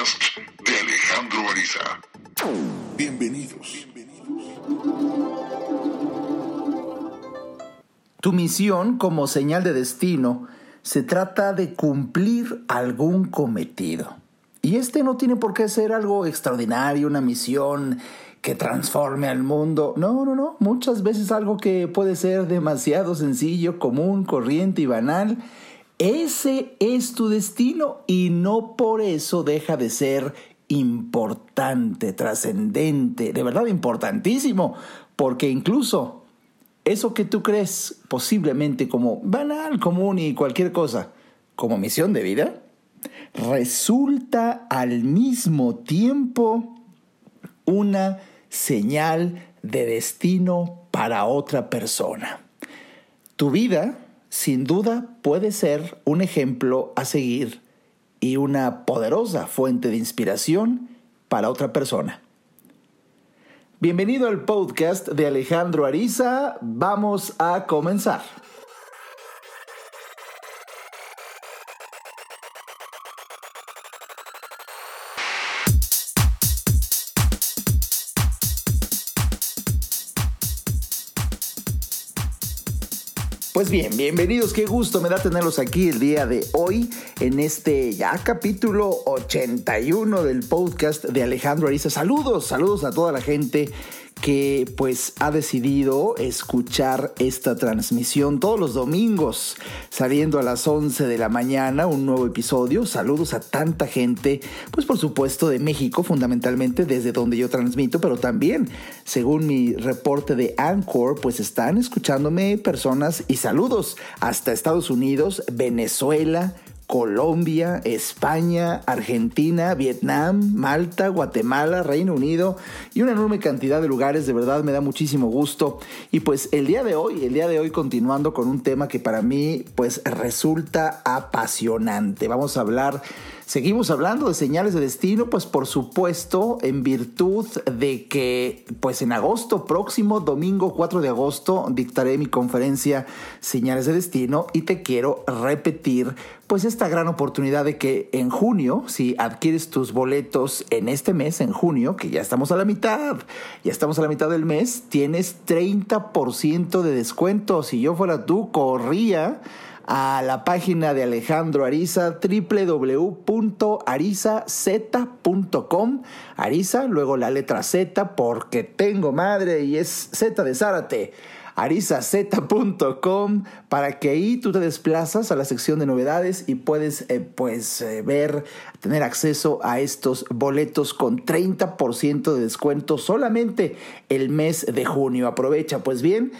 podcast de Alejandro Ariza. Bienvenidos. Tu misión como señal de destino se trata de cumplir algún cometido. Y este no tiene por qué ser algo extraordinario, una misión que transforme al mundo. No, no, no. Muchas veces algo que puede ser demasiado sencillo, común, corriente y banal. Ese es tu destino y no por eso deja de ser importante, trascendente, de verdad importantísimo, porque incluso eso que tú crees posiblemente como banal, común y cualquier cosa, como misión de vida, resulta al mismo tiempo una señal de destino para otra persona. Tu vida, sin duda, puede ser un ejemplo a seguir y una poderosa fuente de inspiración para otra persona. Bienvenido al podcast de Alejandro Ariza. Vamos a comenzar. Pues bien, bienvenidos, qué gusto me da tenerlos aquí el día de hoy en este ya capítulo 81 del podcast de Alejandro Ariza. Saludos, saludos a toda la gente que pues ha decidido escuchar esta transmisión todos los domingos, saliendo a las 11 de la mañana, un nuevo episodio. Saludos a tanta gente, pues por supuesto de México, fundamentalmente desde donde yo transmito, pero también, según mi reporte de Anchor, pues están escuchándome personas y saludos hasta Estados Unidos, Venezuela, Colombia, España, Argentina, Vietnam, Malta, Guatemala, Reino Unido y una enorme cantidad de lugares. De verdad me da muchísimo gusto. Y pues el día de hoy, el día de hoy continuando con un tema que para mí pues resulta apasionante. Vamos a hablar Seguimos hablando de señales de destino, pues por supuesto, en virtud de que, pues en agosto próximo, domingo 4 de agosto, dictaré mi conferencia Señales de Destino y te quiero repetir, pues esta gran oportunidad de que en junio, si adquieres tus boletos en este mes, en junio, que ya estamos a la mitad, ya estamos a la mitad del mes, tienes 30% de descuento. Si yo fuera tú, corría a la página de Alejandro Ariza, www.arizaz.com. Ariza, luego la letra Z, porque tengo madre y es Z de Zárate arizaz.com para que ahí tú te desplazas a la sección de novedades y puedes eh, pues eh, ver, tener acceso a estos boletos con 30% de descuento solamente el mes de junio. Aprovecha, pues bien.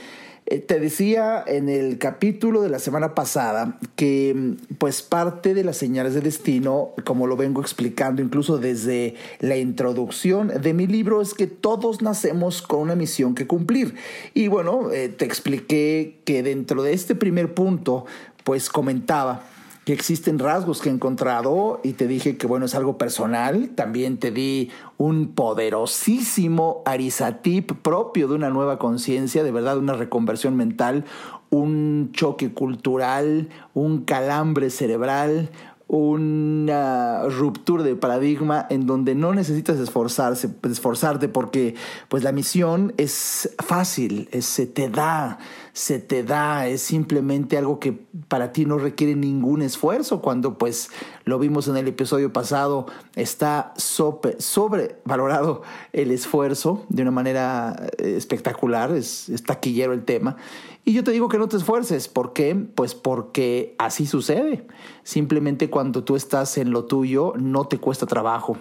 Eh, te decía en el capítulo de la semana pasada que mm, pues parte de las señales de destino, como lo vengo explicando incluso desde la introducción de mi libro, es que todos nacemos con una misión que cumplir. Y bueno, eh, te expliqué que dentro de este primer punto, pues comentaba que existen rasgos que he encontrado y te dije que bueno, es algo personal. También te di un poderosísimo arizatip propio de una nueva conciencia, de verdad, una reconversión mental, un choque cultural, un calambre cerebral, una ruptura de paradigma en donde no necesitas esforzarse, esforzarte porque pues la misión es fácil, se te da, se te da, es simplemente algo que para ti no requiere ningún esfuerzo cuando pues lo vimos en el episodio pasado, está sobrevalorado el esfuerzo de una manera eh, espectacular, es, es taquillero el tema y yo te digo que no te esfuerces. ¿Por qué? Pues porque así sucede. Simplemente cuando tú estás en lo tuyo, no te cuesta trabajo.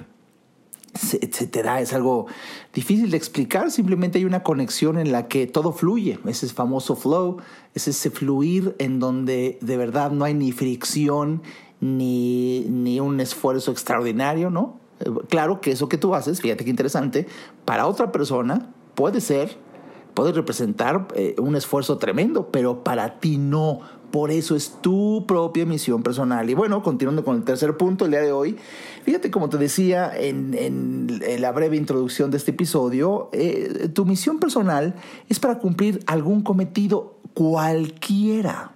Se, te da, es algo difícil de explicar, simplemente hay una conexión en la que todo fluye, ese famoso flow, es ese fluir en donde de verdad no hay ni fricción ni, ni un esfuerzo extraordinario, ¿no? Eh, claro que eso que tú haces, fíjate qué interesante, para otra persona puede ser puede representar eh, un esfuerzo tremendo, pero para ti no. Por eso es tu propia misión personal. Y bueno, continuando con el tercer punto el día de hoy, fíjate como te decía en, la breve introducción de este episodio, eh, tu misión personal es para cumplir algún cometido cualquiera.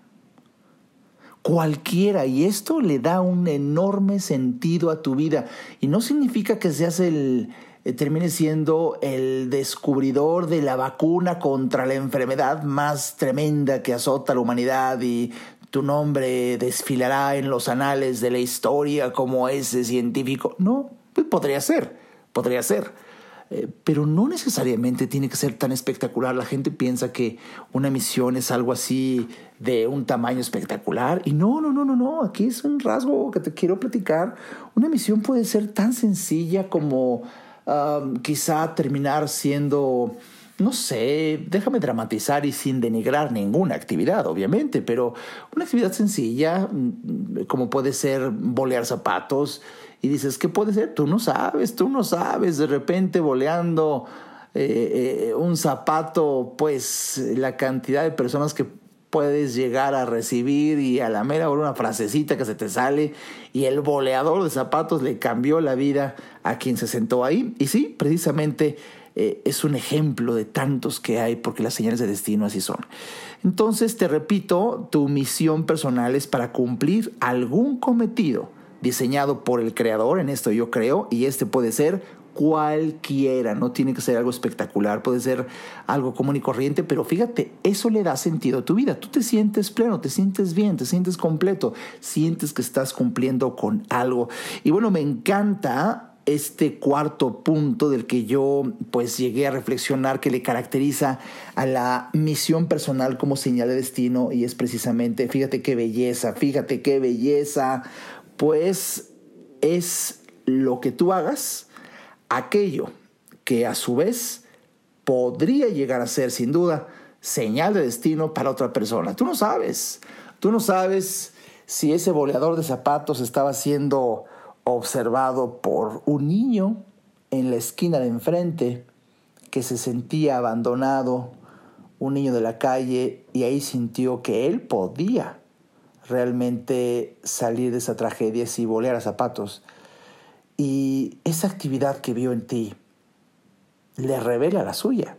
Cualquiera. Y esto le da un enorme sentido a tu vida. Y no significa que seas el eh, termine siendo el descubridor de la vacuna contra la enfermedad más tremenda que azota a la humanidad y tu nombre desfilará en los anales de la historia como ese científico. No, pues podría ser, podría ser. Eh, pero no necesariamente tiene que ser tan espectacular. La gente piensa que una misión es algo así de un tamaño espectacular. Y no, no, no, no, no. Aquí es un rasgo que te quiero platicar. Una misión puede ser tan sencilla como um, quizá terminar siendo no sé, déjame dramatizar y sin denigrar ninguna actividad, obviamente, pero una actividad sencilla, mm, como puede ser bolear zapatos, y dices, ¿qué puede ser? Tú no sabes, tú no sabes, de repente boleando eh, eh, un zapato, pues la cantidad de personas que puedes llegar a recibir y a la mera hora una frasecita que se te sale y el boleador de zapatos le cambió la vida a quien se sentó ahí. Y sí, precisamente eh, es un ejemplo de tantos que hay porque las señales de destino así son. Entonces, te repito, tu misión personal es para cumplir algún cometido diseñado por el creador, en esto yo creo, y este puede ser cualquiera, no tiene que ser algo espectacular, puede ser algo común y corriente, pero fíjate, eso le da sentido a tu vida. Tú te sientes pleno, te sientes bien, te sientes completo, sientes que estás cumpliendo con algo. Y bueno, me encanta este cuarto punto del que yo pues llegué a reflexionar que le caracteriza a la misión personal como señal de destino y es precisamente, fíjate qué belleza, fíjate qué belleza, pues es lo que tú hagas, aquello que a su vez podría llegar a ser sin duda señal de destino para otra persona. Tú no sabes, tú no sabes si ese boleador de zapatos estaba siendo observado por un niño en la esquina de enfrente que se sentía abandonado, un niño de la calle, y ahí sintió que él podía realmente salir de esa tragedia si a zapatos. Y esa actividad que vio en ti le revela la suya.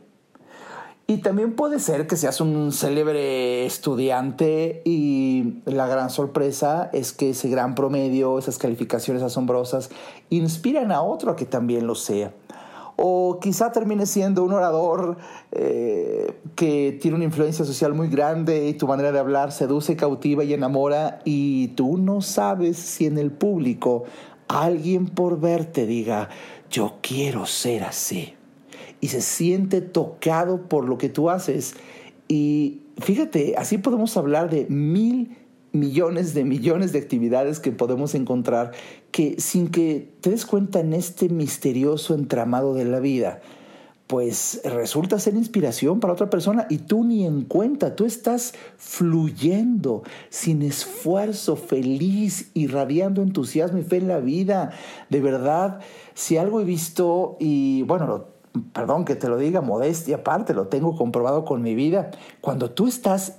Y también puede ser que seas un célebre estudiante y la gran sorpresa es que ese gran promedio, esas calificaciones asombrosas, inspiran a otro a que también lo sea o quizá termine siendo un orador eh, que tiene una influencia social muy grande y tu manera de hablar seduce, cautiva y enamora y tú no sabes si en el público alguien por verte diga, yo quiero ser así y se siente tocado por lo que tú haces. Y fíjate, así podemos hablar de mil millones de millones de actividades que podemos encontrar que sin que te des cuenta en este misterioso entramado de la vida, pues resulta ser inspiración para otra persona y tú ni en cuenta, tú estás fluyendo sin esfuerzo, feliz, irradiando entusiasmo y fe en la vida. De verdad, si algo he visto y bueno, perdón que te lo diga, modestia aparte, lo tengo comprobado con mi vida, cuando tú estás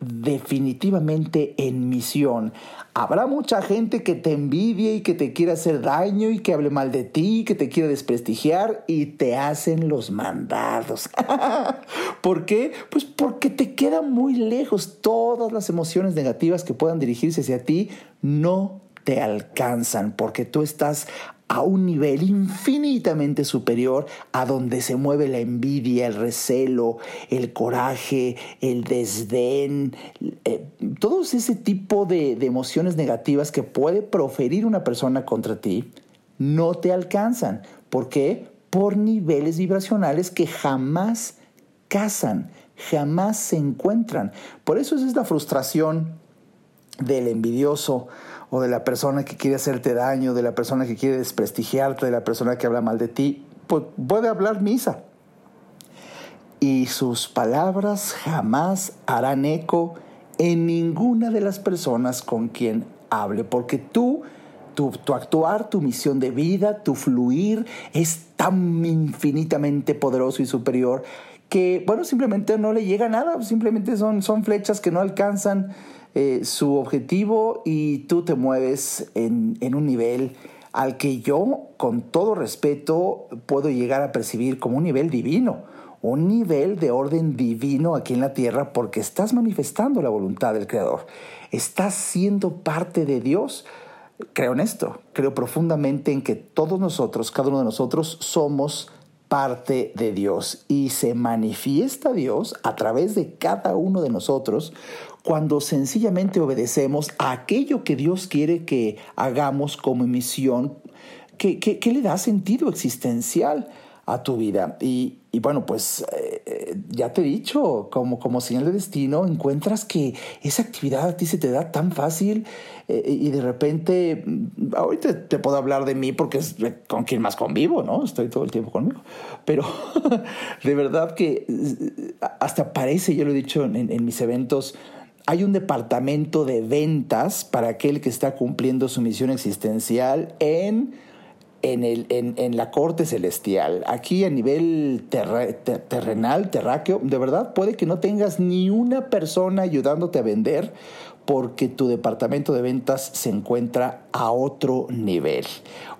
definitivamente en misión. Habrá mucha gente que te envidie y que te quiera hacer daño y que hable mal de ti, que te quiera desprestigiar y te hacen los mandados. ¿Por qué? Pues porque te quedan muy lejos todas las emociones negativas que puedan dirigirse hacia ti no te alcanzan porque tú estás a un nivel infinitamente superior a donde se mueve la envidia, el recelo, el coraje, el desdén, eh, todo ese tipo de, de emociones negativas que puede proferir una persona contra ti, no te alcanzan. ¿Por qué? Por niveles vibracionales que jamás casan, jamás se encuentran. Por eso es la frustración del envidioso o de la persona que quiere hacerte daño, de la persona que quiere desprestigiarte, de la persona que habla mal de ti, pues puede hablar misa. Y sus palabras jamás harán eco en ninguna de las personas con quien hable, porque tú, tu, tu actuar, tu misión de vida, tu fluir es tan infinitamente poderoso y superior que, bueno, simplemente no le llega nada, simplemente son flechas que no alcanzan eh, su objetivo y tú te mueves en, en un nivel al que yo, con todo respeto, puedo llegar a percibir como un nivel divino, un nivel de orden divino aquí en la tierra porque estás manifestando la voluntad del Creador. Estás siendo parte de Dios. Creo en esto, creo profundamente en que todos nosotros, cada uno de nosotros, somos parte de Dios y se manifiesta Dios a través de cada uno de nosotros cuando sencillamente obedecemos a aquello que Dios quiere que hagamos como misión, que, que le da sentido existencial a tu vida. Y, bueno, pues eh, eh, ya te he dicho, como, como señal de destino, encuentras que esa actividad a ti se te da tan fácil eh, y de repente, mm, ahorita te puedo hablar de mí porque es con quien más convivo, ¿no? Estoy todo el tiempo conmigo. Pero de verdad que hasta parece, yo lo he dicho en, en mis eventos, hay un departamento de ventas para aquel que está cumpliendo su misión existencial en en, el, en, en, la corte celestial. Aquí a nivel terrenal, terráqueo, de verdad puede que no tengas ni una persona ayudándote a vender porque tu departamento de ventas se encuentra a otro nivel.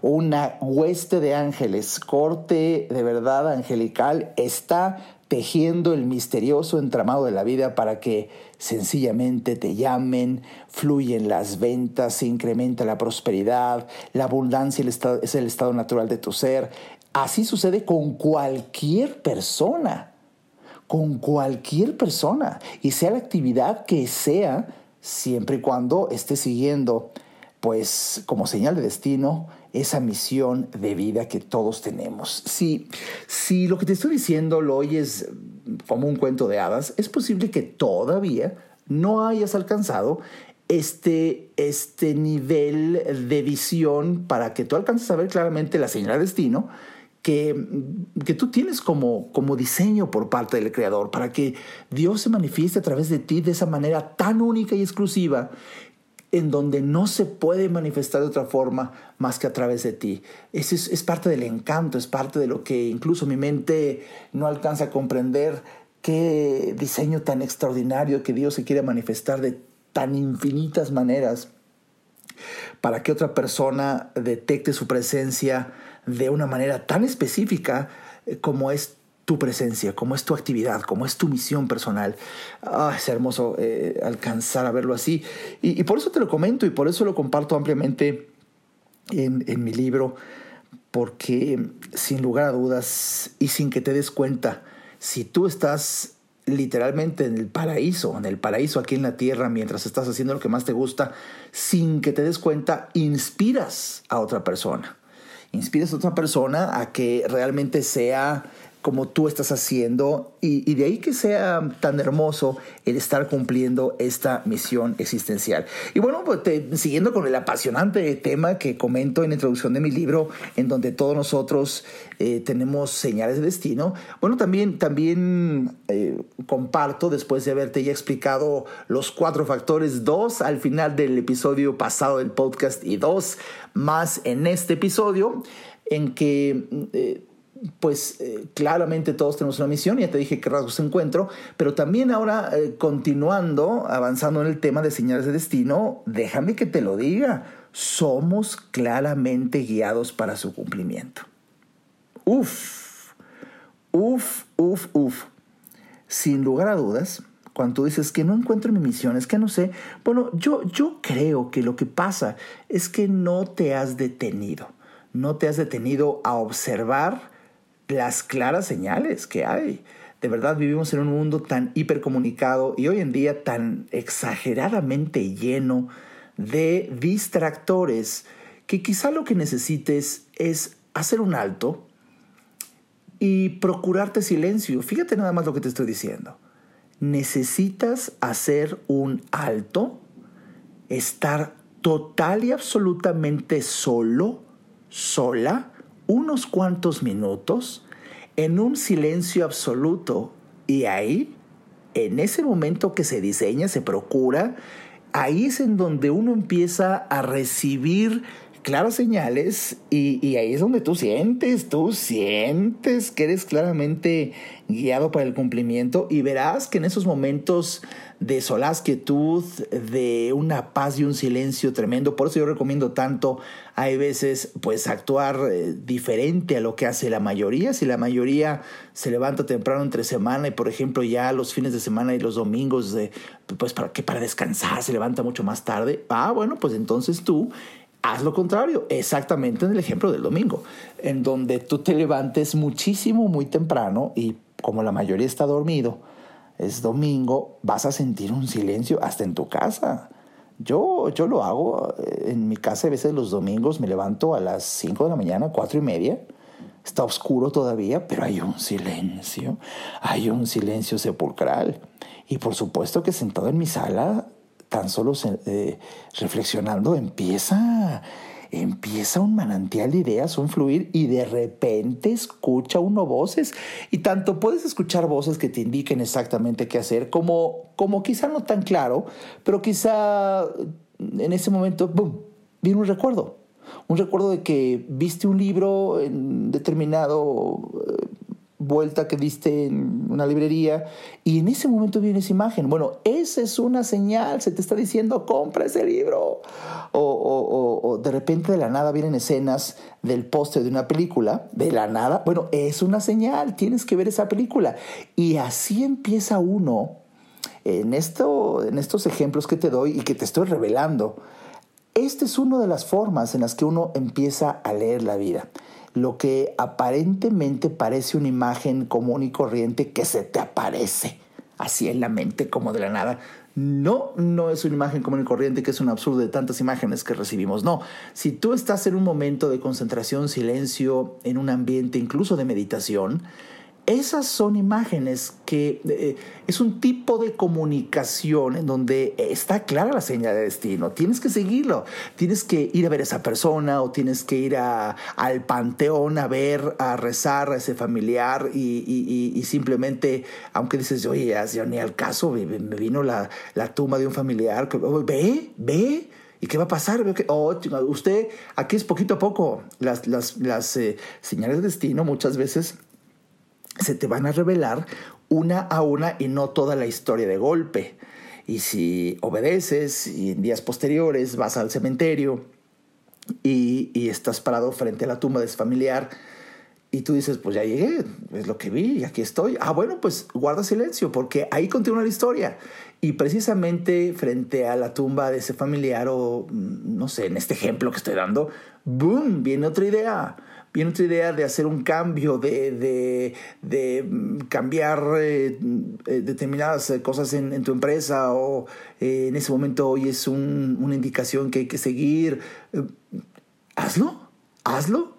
Una hueste de ángeles, corte de verdad angelical, está tejiendo el misterioso entramado de la vida para que sencillamente te llamen, fluyen las ventas, se incrementa la prosperidad, la abundancia es el estado natural de tu ser. Así sucede con cualquier persona, con cualquier persona, y sea la actividad que sea, siempre y cuando esté siguiendo, pues como señal de destino, esa misión de vida que todos tenemos. Si, si lo que te estoy diciendo lo oyes como un cuento de hadas, es posible que todavía no hayas alcanzado este, este nivel de visión para que tú alcances a ver claramente la señal de destino que, que, tú tienes como, como diseño por parte del Creador, para que Dios se manifieste a través de ti de esa manera tan única y exclusiva en donde no se puede manifestar de otra forma más que a través de ti. Eso es, parte del encanto, es parte de lo que incluso mi mente no alcanza a comprender, qué diseño tan extraordinario que Dios se quiere manifestar de tan infinitas maneras para que otra persona detecte su presencia de una manera tan específica eh, como es tu presencia, cómo es tu actividad, cómo es tu misión personal. Ah, es hermoso eh, alcanzar a verlo así. Y, por eso te lo comento y por eso lo comparto ampliamente en, en mi libro, porque sin lugar a dudas y sin que te des cuenta, si tú estás literalmente en el paraíso, en el paraíso aquí en la tierra, mientras estás haciendo lo que más te gusta, sin que te des cuenta, inspiras a otra persona. Inspiras a otra persona a que realmente sea como tú estás haciendo y, de ahí que sea tan hermoso el estar cumpliendo esta misión existencial. Y bueno, pues siguiendo con el apasionante tema que comento en la introducción de mi libro, en donde todos nosotros eh, tenemos señales de destino, bueno, también, también eh, comparto, después de haberte ya explicado los cuatro factores, dos al final del episodio pasado del podcast y dos más en este episodio, en que... Eh, pues eh, claramente todos tenemos una misión, ya te dije qué rasgos encuentro, pero también ahora eh, continuando, avanzando en el tema de señales de destino, déjame que te lo diga, somos claramente guiados para su cumplimiento. Uf, uf, uf, uf. Sin lugar a dudas, cuando tú dices que no encuentro mi misión, es que no sé, bueno, yo, yo creo que lo que pasa es que no te has detenido, no te has detenido a observar, las claras señales que hay. De verdad vivimos en un mundo tan hipercomunicado y hoy en día tan exageradamente lleno de distractores que quizá lo que necesites es hacer un alto y procurarte silencio. Fíjate nada más lo que te estoy diciendo. Necesitas hacer un alto, estar total y absolutamente solo, sola, unos cuantos minutos en un silencio absoluto. Y ahí, en ese momento que se diseña, se procura, ahí es en donde uno empieza a recibir claras señales y, ahí es donde tú sientes, tú sientes que eres claramente guiado para el cumplimiento y verás que en esos momentos de solaz quietud, de una paz y un silencio tremendo. Por eso yo recomiendo tanto, hay veces, pues actuar eh, diferente a lo que hace la mayoría. Si la mayoría se levanta temprano entre semana y, por ejemplo, ya los fines de semana y los domingos, pues para que para descansar se levanta mucho más tarde. Ah, bueno, pues entonces tú Haz lo contrario, exactamente en el ejemplo del domingo, en donde tú te levantes muchísimo, muy temprano y como la mayoría está dormido, es domingo, vas a sentir un silencio hasta en tu casa. Yo, yo lo hago eh, en mi casa, a veces los domingos me levanto a las 5 de la mañana, cuatro y media. Está oscuro todavía, pero hay un silencio, hay un silencio sepulcral. Y por supuesto que sentado en mi sala, tan solo eh, reflexionando, empieza empieza un manantial de ideas, un fluir y de repente escucha uno voces y tanto puedes escuchar voces que te indiquen exactamente qué hacer como, como quizá no tan claro, pero quizá en ese momento, ¡boom!, viene un recuerdo. Un recuerdo de que viste un libro en determinado vuelta que diste en una librería y en ese momento viene esa imagen. Bueno, esa es una señal, se te está diciendo, compra ese libro. O, o, de repente de la nada vienen escenas del póster de una película, de la nada, bueno, es una señal, tienes que ver esa película. Y así empieza uno, en, esto, en estos ejemplos que te doy y que te estoy revelando, esta es una de las formas en las que uno empieza a leer la vida lo que aparentemente parece una imagen común y corriente que se te aparece así en la mente como de la nada. No, no es una imagen común y corriente que es un absurdo de tantas imágenes que recibimos. No, si tú estás en un momento de concentración, silencio, en un ambiente incluso de meditación, esas son imágenes que eh, es un tipo de comunicación en donde está clara la señal de destino. Tienes que seguirlo. Tienes que ir a ver a esa persona o tienes que ir al panteón a ver, a rezar a ese familiar y, simplemente, aunque dices, oye, ya, ni al caso, me, vino la, tumba de un familiar. Ve, ve. ¿Y qué va a pasar? Oh, usted, aquí es poquito a poco. Las, las, eh, señales de destino muchas veces se te van a revelar una a una y no toda la historia de golpe. Y si obedeces y en días posteriores vas al cementerio y, estás parado frente a la tumba de ese familiar y tú dices, pues ya llegué, es lo que vi y aquí estoy. Ah, bueno, pues guarda silencio porque ahí continúa la historia. Y precisamente frente a la tumba de ese familiar o, mm, no sé, en este ejemplo que estoy dando, ¡boom! Viene otra idea viene otra idea de hacer un cambio, de, cambiar eh, eh, determinadas eh, cosas en, tu empresa o en ese momento hoy es una indicación que hay que seguir. hazlo, hazlo.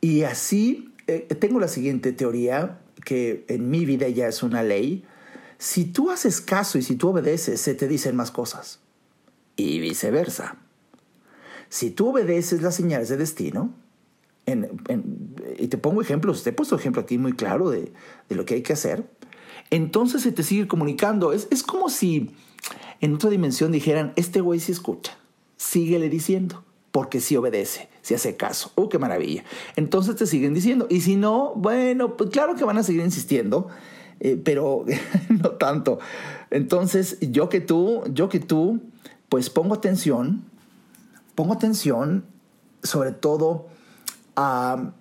Y así tengo la siguiente teoría que en mi vida ya es una ley. Si tú haces caso y si tú obedeces, se te dicen más cosas. Y viceversa. Si tú obedeces las señales de destino, y te pongo ejemplos, te he puesto ejemplo aquí muy claro de, lo que hay que hacer, entonces se te sigue comunicando. Es, es como si en otra dimensión dijeran, este güey sí escucha, síguele diciendo, porque sí obedece, si hace caso. ¡Oh, qué maravilla! Entonces te siguen diciendo. Y si no, bueno, pues claro que van a seguir insistiendo, eh, pero no tanto. Entonces, yo que tú, yo que tú, pues pongo atención, pongo atención sobre todo a,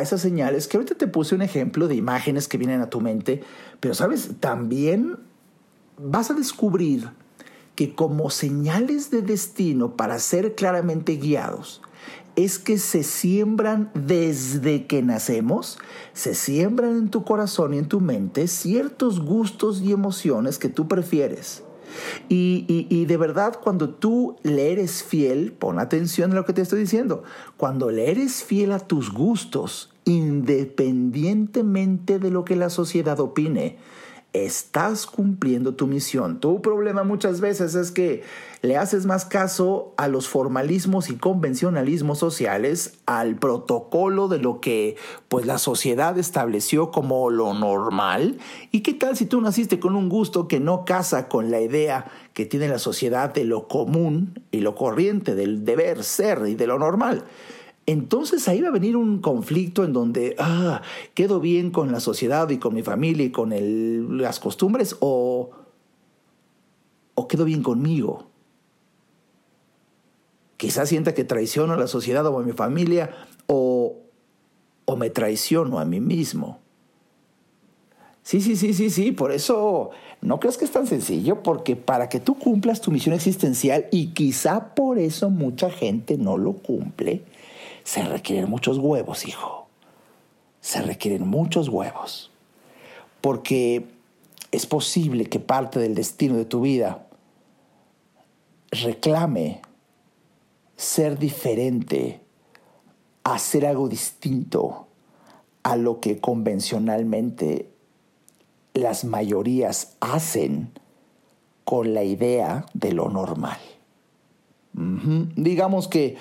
esas señales, que ahorita te puse un ejemplo de imágenes que vienen a tu mente, pero sabes, también vas a descubrir que como señales de destino para ser claramente guiados, es que se siembran desde que nacemos, se siembran en tu corazón y en tu mente ciertos gustos y emociones que tú prefieres. Y, de verdad, cuando tú le eres fiel, pon atención a lo que te estoy diciendo, cuando le eres fiel a tus gustos, independientemente de lo que la sociedad opine, estás cumpliendo tu misión. Tu problema muchas veces es que le haces más caso a los formalismos y convencionalismos sociales, al protocolo de lo que pues la sociedad estableció como lo normal. ¿Y qué tal si tú naciste con un gusto que no casa con la idea que tiene la sociedad de lo común y lo corriente, del deber ser y de lo normal? Entonces ahí va a venir un conflicto en donde, ah, quedo bien con la sociedad y con mi familia y con las costumbres o, o quedo bien conmigo. Quizás sienta que traiciono a la sociedad o a mi familia o, o me traiciono a mí mismo. Sí, sí, sí, sí, sí, por eso no crees que es tan sencillo, porque para que tú cumplas tu misión existencial, y quizá por eso mucha gente no lo cumple, se requieren muchos huevos, hijo. Se requieren muchos huevos. Porque es posible que parte del destino de tu vida reclame ser diferente, hacer algo distinto a lo que convencionalmente las mayorías hacen con la idea de lo normal. Digamos que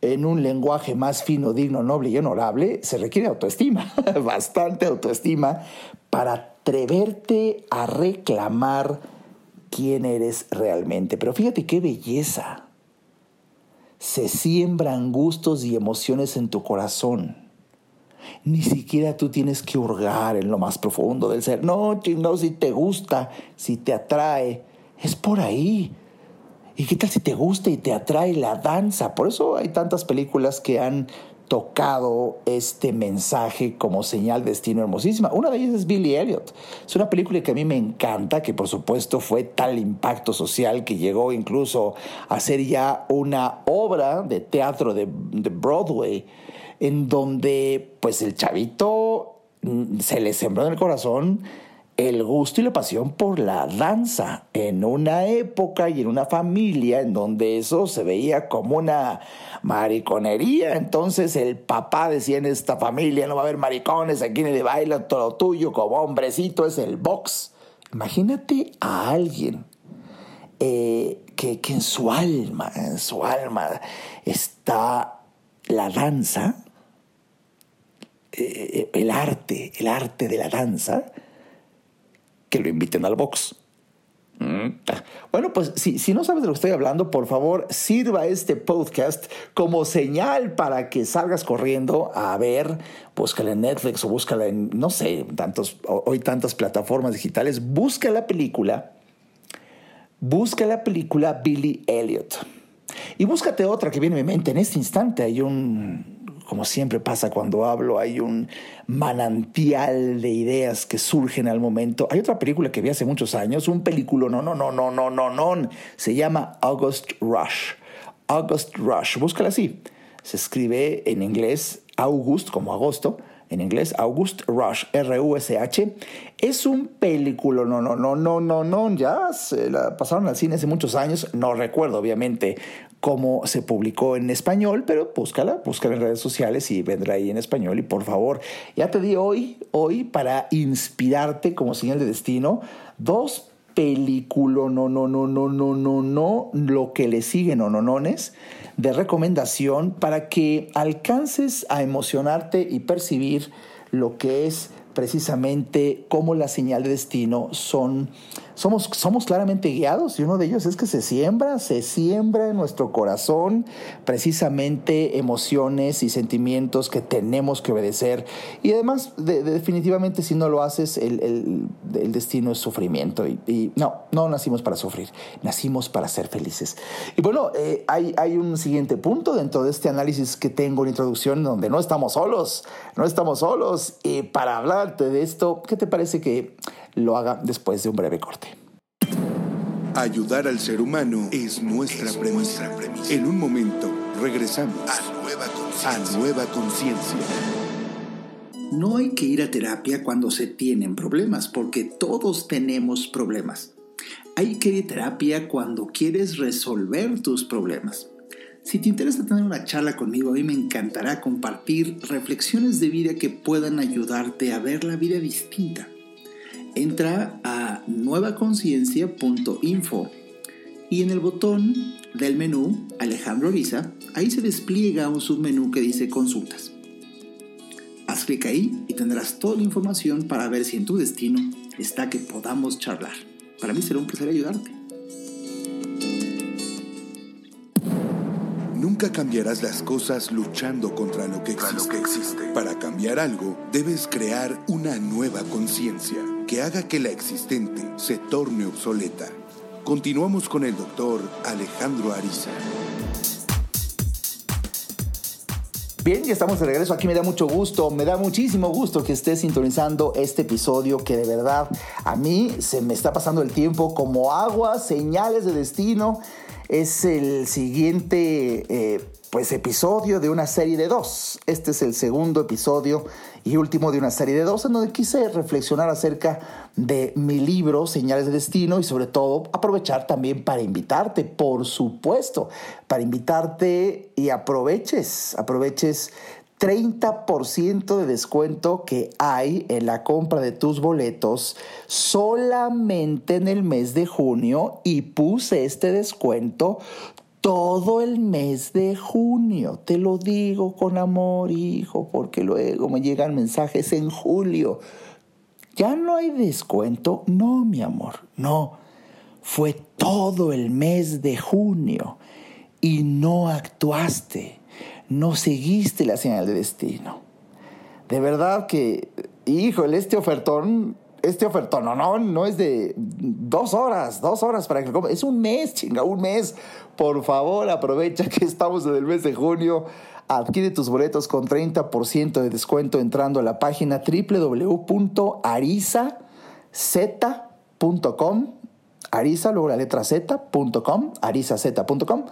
en un lenguaje más fino, digno, noble y honorable, se requiere autoestima, bastante autoestima, para atreverte a reclamar quién eres realmente. Pero fíjate qué belleza. Se siembran gustos y emociones en tu corazón ni siquiera tú tienes que hurgar en lo más profundo del ser. No, no, si te gusta, si te atrae, es por ahí. ¿Y qué tal si te gusta y te atrae la danza? Por eso hay tantas películas que han tocado este mensaje como señal de destino hermosísima. Una de ellas es Billy Elliot. Es una película que a mí me encanta, que por supuesto fue tal impacto social que llegó incluso a ser ya una obra de teatro de, de Broadway en donde pues el chavito mm, se le sembró en el corazón el gusto y la pasión por la danza en una época y en una familia en donde eso se veía como una mariconería. Entonces el papá decía en esta familia no va a haber maricones, aquí le baila todo tuyo como hombrecito es el box. Imagínate a alguien eh, que, que en su alma, en su alma está la danza eh, el arte, el arte de la danza, que lo inviten al box. Mm. Bueno, pues si, si, no sabes de lo que estoy hablando, por favor, sirva este podcast como señal para que salgas corriendo a ver, búscala en Netflix o búscala en, no sé, tantos, hoy tantas plataformas digitales, busca la película, busca la película Billy Elliot. Y búscate otra que viene a mi mente en este instante. Hay un como siempre pasa cuando hablo, hay un manantial de ideas que surgen al momento. Hay otra película que vi hace muchos años, un película, no, no, no, no, no, no, no, se llama August Rush. August Rush, búscala así. Se escribe en inglés August como agosto, en inglés August Rush, R-U-S-H. Es un película, no, no, no, no, no, no, ya se la pasaron al cine hace muchos años, no recuerdo obviamente cómo se publicó en español, pero búscala, búscala en redes sociales y vendrá ahí en español. Y por favor, ya te di hoy, hoy, para inspirarte como señal de destino, dos películas, no, no, no, no, no, no, no, lo que le siguen o no, nones de recomendación para que alcances a emocionarte y percibir lo que es precisamente cómo la señal de destino son somos, somos claramente guiados y uno de ellos es que se siembra, se siembra en nuestro corazón precisamente emociones y sentimientos que tenemos que obedecer. Y además, definitivamente, si no lo haces, el, el, destino es sufrimiento. Y, no, no nacimos para sufrir, nacimos para ser felices. Y bueno, eh, hay, hay un siguiente punto dentro de este análisis que tengo en introducción donde no estamos solos, no estamos solos. Y para hablarte de esto, ¿qué te parece que lo haga después de un breve corte. Ayudar al ser humano es nuestra, premisa. En un momento regresamos a Nueva Conciencia. No hay que ir a terapia cuando se tienen problemas, porque todos tenemos problemas. Hay que ir a terapia cuando quieres resolver tus problemas. Si te interesa tener una charla conmigo, a mí me encantará compartir reflexiones de vida que puedan ayudarte a ver la vida distinta entra a nuevaconciencia.info y en el botón del menú Alejandro Ariza, ahí se despliega un submenú que dice consultas. Haz clic ahí y tendrás toda la información para ver si en tu destino está que podamos charlar. Para mí será un placer ayudarte. Nunca cambiarás las cosas luchando contra lo que existe. Para cambiar algo, debes crear una nueva conciencia que haga que la existente se torne obsoleta. Continuamos con el doctor Alejandro Ariza. Bien, ya estamos de regreso. Aquí me da mucho gusto, me da muchísimo gusto que estés sintonizando este episodio que de verdad a mí se me está pasando el tiempo como agua, señales de destino. Es el siguiente eh, pues episodio de una serie de dos. Este es el segundo episodio y último de una serie de dos en donde quise reflexionar acerca de mi libro Señales de Destino y sobre todo aprovechar también para invitarte, por supuesto, para invitarte y aproveches, aproveches 30% de descuento que hay en la compra de tus boletos solamente en el mes de junio y puse este descuento todo el mes de junio. Te lo digo con amor, hijo, porque luego me llegan mensajes en julio. ¿Ya no hay descuento? No, mi amor, no. Fue todo el mes de junio y no actuaste, no seguiste la señal de destino. De verdad que, híjole, este ofertón este ofertón, no, no, no es de dos horas, dos horas para que lo Es un mes, chinga, un mes. Por favor, aprovecha que estamos en el mes de junio. Adquiere tus boletos con 30% de descuento entrando a la página www.arizaz.com. Ariza, luego la letra z.com, arizaz.com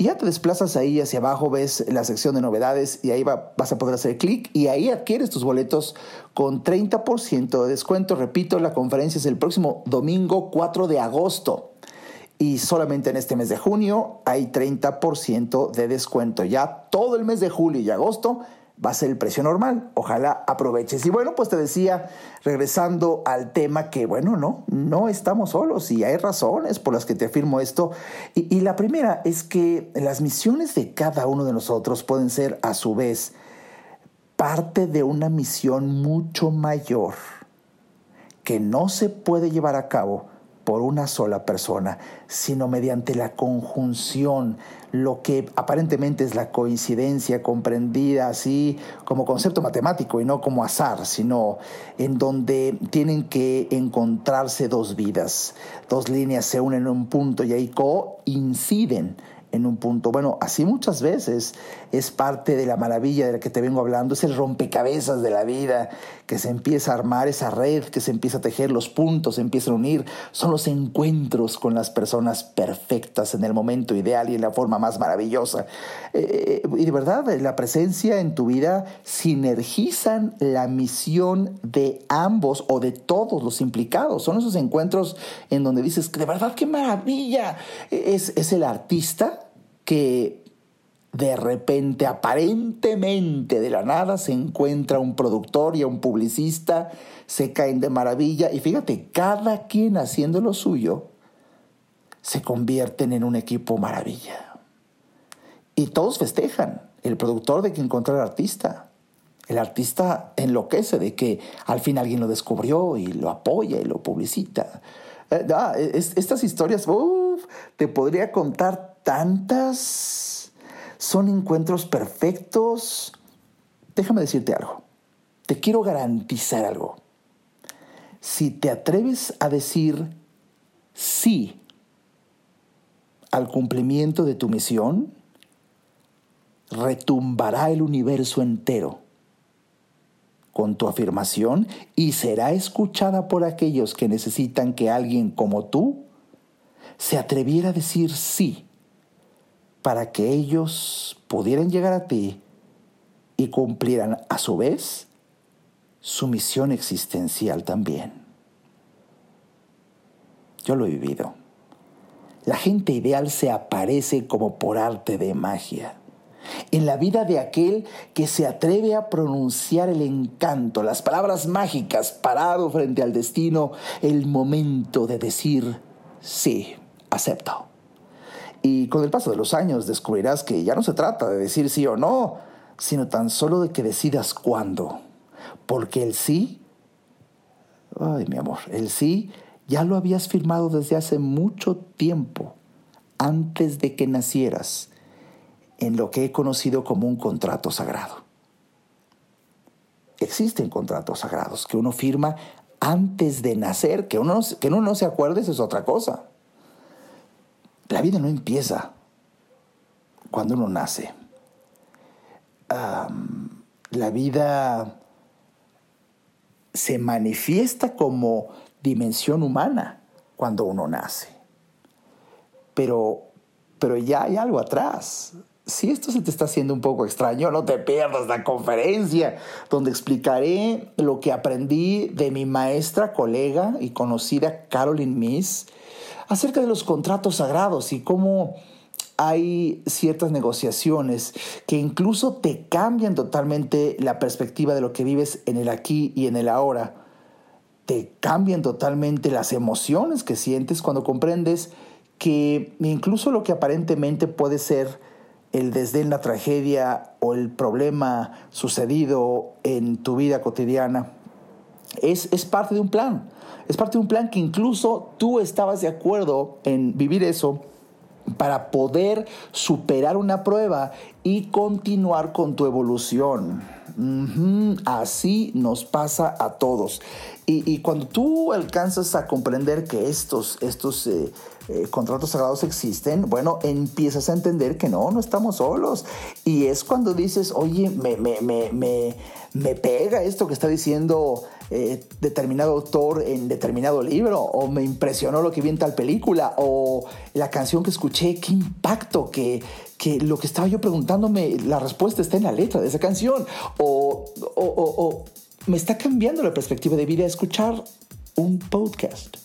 y ya te desplazas ahí hacia abajo, ves la sección de novedades y ahí vas a poder hacer clic y ahí adquieres tus boletos con 30% de descuento. Repito, la conferencia es el próximo domingo 4 de agosto y solamente en este mes de junio hay 30% de descuento. Ya todo el mes de julio y agosto va a ser el precio normal. Ojalá aproveches. Y bueno, pues te decía, regresando al tema, que bueno, no, no estamos solos y hay razones por las que te afirmo esto. Y, y la primera es que las misiones de cada uno de nosotros pueden ser a su vez parte de una misión mucho mayor que no se puede llevar a cabo por una sola persona, sino mediante la conjunción, lo que aparentemente es la coincidencia comprendida así como concepto matemático y no como azar, sino en donde tienen que encontrarse dos vidas, dos líneas se unen en un punto y ahí coinciden en un punto. Bueno, así muchas veces es parte de la maravilla de la que te vengo hablando, es el rompecabezas de la vida, que se empieza a armar esa red, que se empieza a tejer, los puntos se empiezan a unir, son los encuentros con las personas perfectas en el momento ideal y en la forma más maravillosa. Eh, y de verdad, la presencia en tu vida sinergizan la misión de ambos o de todos los implicados. Son esos encuentros en donde dices, de verdad, qué maravilla. Es, es el artista que de repente, aparentemente de la nada, se encuentra un productor y un publicista, se caen de maravilla y fíjate, cada quien haciendo lo suyo, se convierten en un equipo maravilla. Y todos festejan, el productor de que encontró al artista. El artista enloquece de que al fin alguien lo descubrió y lo apoya y lo publicita. Eh, ah, estas historias, te podría contar tantas, son encuentros perfectos. Déjame decirte algo, te quiero garantizar algo. Si te atreves a decir sí al cumplimiento de tu misión, retumbará el universo entero con tu afirmación y será escuchada por aquellos que necesitan que alguien como tú se atreviera a decir sí para que ellos pudieran llegar a ti y cumplieran a su vez su misión existencial también. Yo lo he vivido. La gente ideal se aparece como por arte de magia. En la vida de aquel que se atreve a pronunciar el encanto, las palabras mágicas, parado frente al destino, el momento de decir, sí, acepto. Y con el paso de los años descubrirás que ya no se trata de decir sí o no, sino tan solo de que decidas cuándo. Porque el sí, ay mi amor, el sí ya lo habías firmado desde hace mucho tiempo, antes de que nacieras, en lo que he conocido como un contrato sagrado. Existen contratos sagrados que uno firma antes de nacer, que uno, que uno no se acuerde, eso es otra cosa. La vida no empieza cuando uno nace. la vida se manifiesta como dimensión humana cuando uno nace. Pero, pero ya hay algo atrás. Si esto se te está haciendo un poco extraño, no te pierdas la conferencia donde explicaré lo que aprendí de mi maestra, colega y conocida Caroline Miss acerca de los contratos sagrados y cómo hay ciertas negociaciones que incluso te cambian totalmente la perspectiva de lo que vives en el aquí y en el ahora. Te cambian totalmente las emociones que sientes cuando comprendes que incluso lo que aparentemente puede ser el desdén, la tragedia o el problema sucedido en tu vida cotidiana es, es parte de un plan. Es parte de un plan que incluso tú estabas de acuerdo en vivir eso para poder superar una prueba y continuar con tu evolución. Así nos pasa a todos. Y, cuando tú alcanzas a comprender que estos, estos eh, eh, contratos sagrados existen, bueno, empiezas a entender que no, no estamos solos. Y es cuando dices, oye, me, me, me, me pega esto que está diciendo eh, determinado autor en determinado libro, o me impresionó lo que vi en tal película, o la canción que escuché, qué impacto, que, que lo que estaba yo preguntándome, la respuesta está en la letra de esa canción, o, o, me está cambiando la perspectiva de vida escuchar un podcast.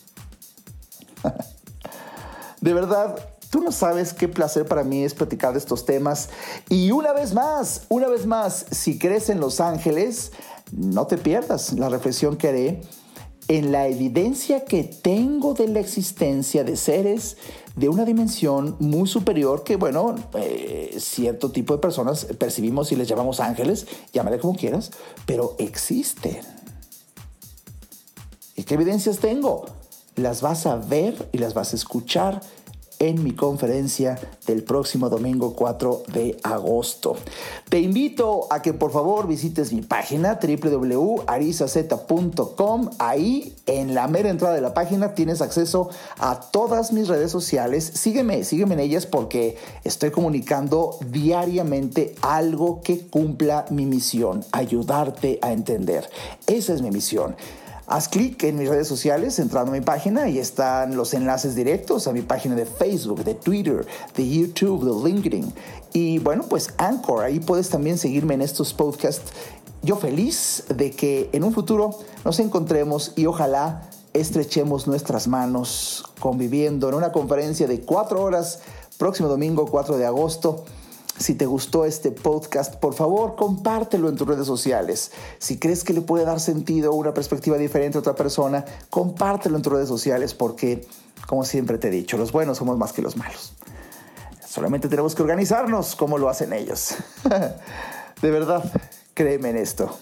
de verdad, Tú no sabes qué placer para mí es platicar de estos temas. Y una vez más, una vez más, si crees en Los Ángeles, no te pierdas la reflexión que haré en la evidencia que tengo de la existencia de seres de una dimensión muy superior que, bueno, eh, cierto tipo de personas percibimos y les llamamos ángeles, llámale como quieras, pero existen. ¿Y qué evidencias tengo? Las vas a ver y las vas a escuchar en mi conferencia del próximo domingo 4 de agosto. Te invito a que por favor visites mi página www.arizaz.com. Ahí en la mera entrada de la página tienes acceso a todas mis redes sociales. Sígueme, sígueme en ellas porque estoy comunicando diariamente algo que cumpla mi misión, ayudarte a entender. Esa es mi misión. Haz clic en mis redes sociales entrando a mi página y están los enlaces directos a mi página de Facebook, de Twitter, de YouTube, de LinkedIn. Y bueno, pues Anchor, ahí puedes también seguirme en estos podcasts. Yo feliz de que en un futuro nos encontremos y ojalá estrechemos nuestras manos conviviendo en una conferencia de cuatro horas próximo domingo 4 de agosto si te gustó este podcast, por favor, compártelo en tus redes sociales. Si crees que le puede dar sentido una perspectiva diferente a otra persona, compártelo en tus redes sociales porque, como siempre te he dicho, los buenos somos más que los malos. Solamente tenemos que organizarnos como lo hacen ellos. De verdad, créeme en esto.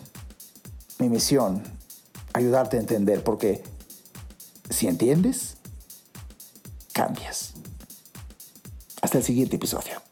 Mi misión, ayudarte a entender, porque si entiendes, cambias. Hasta el siguiente episodio.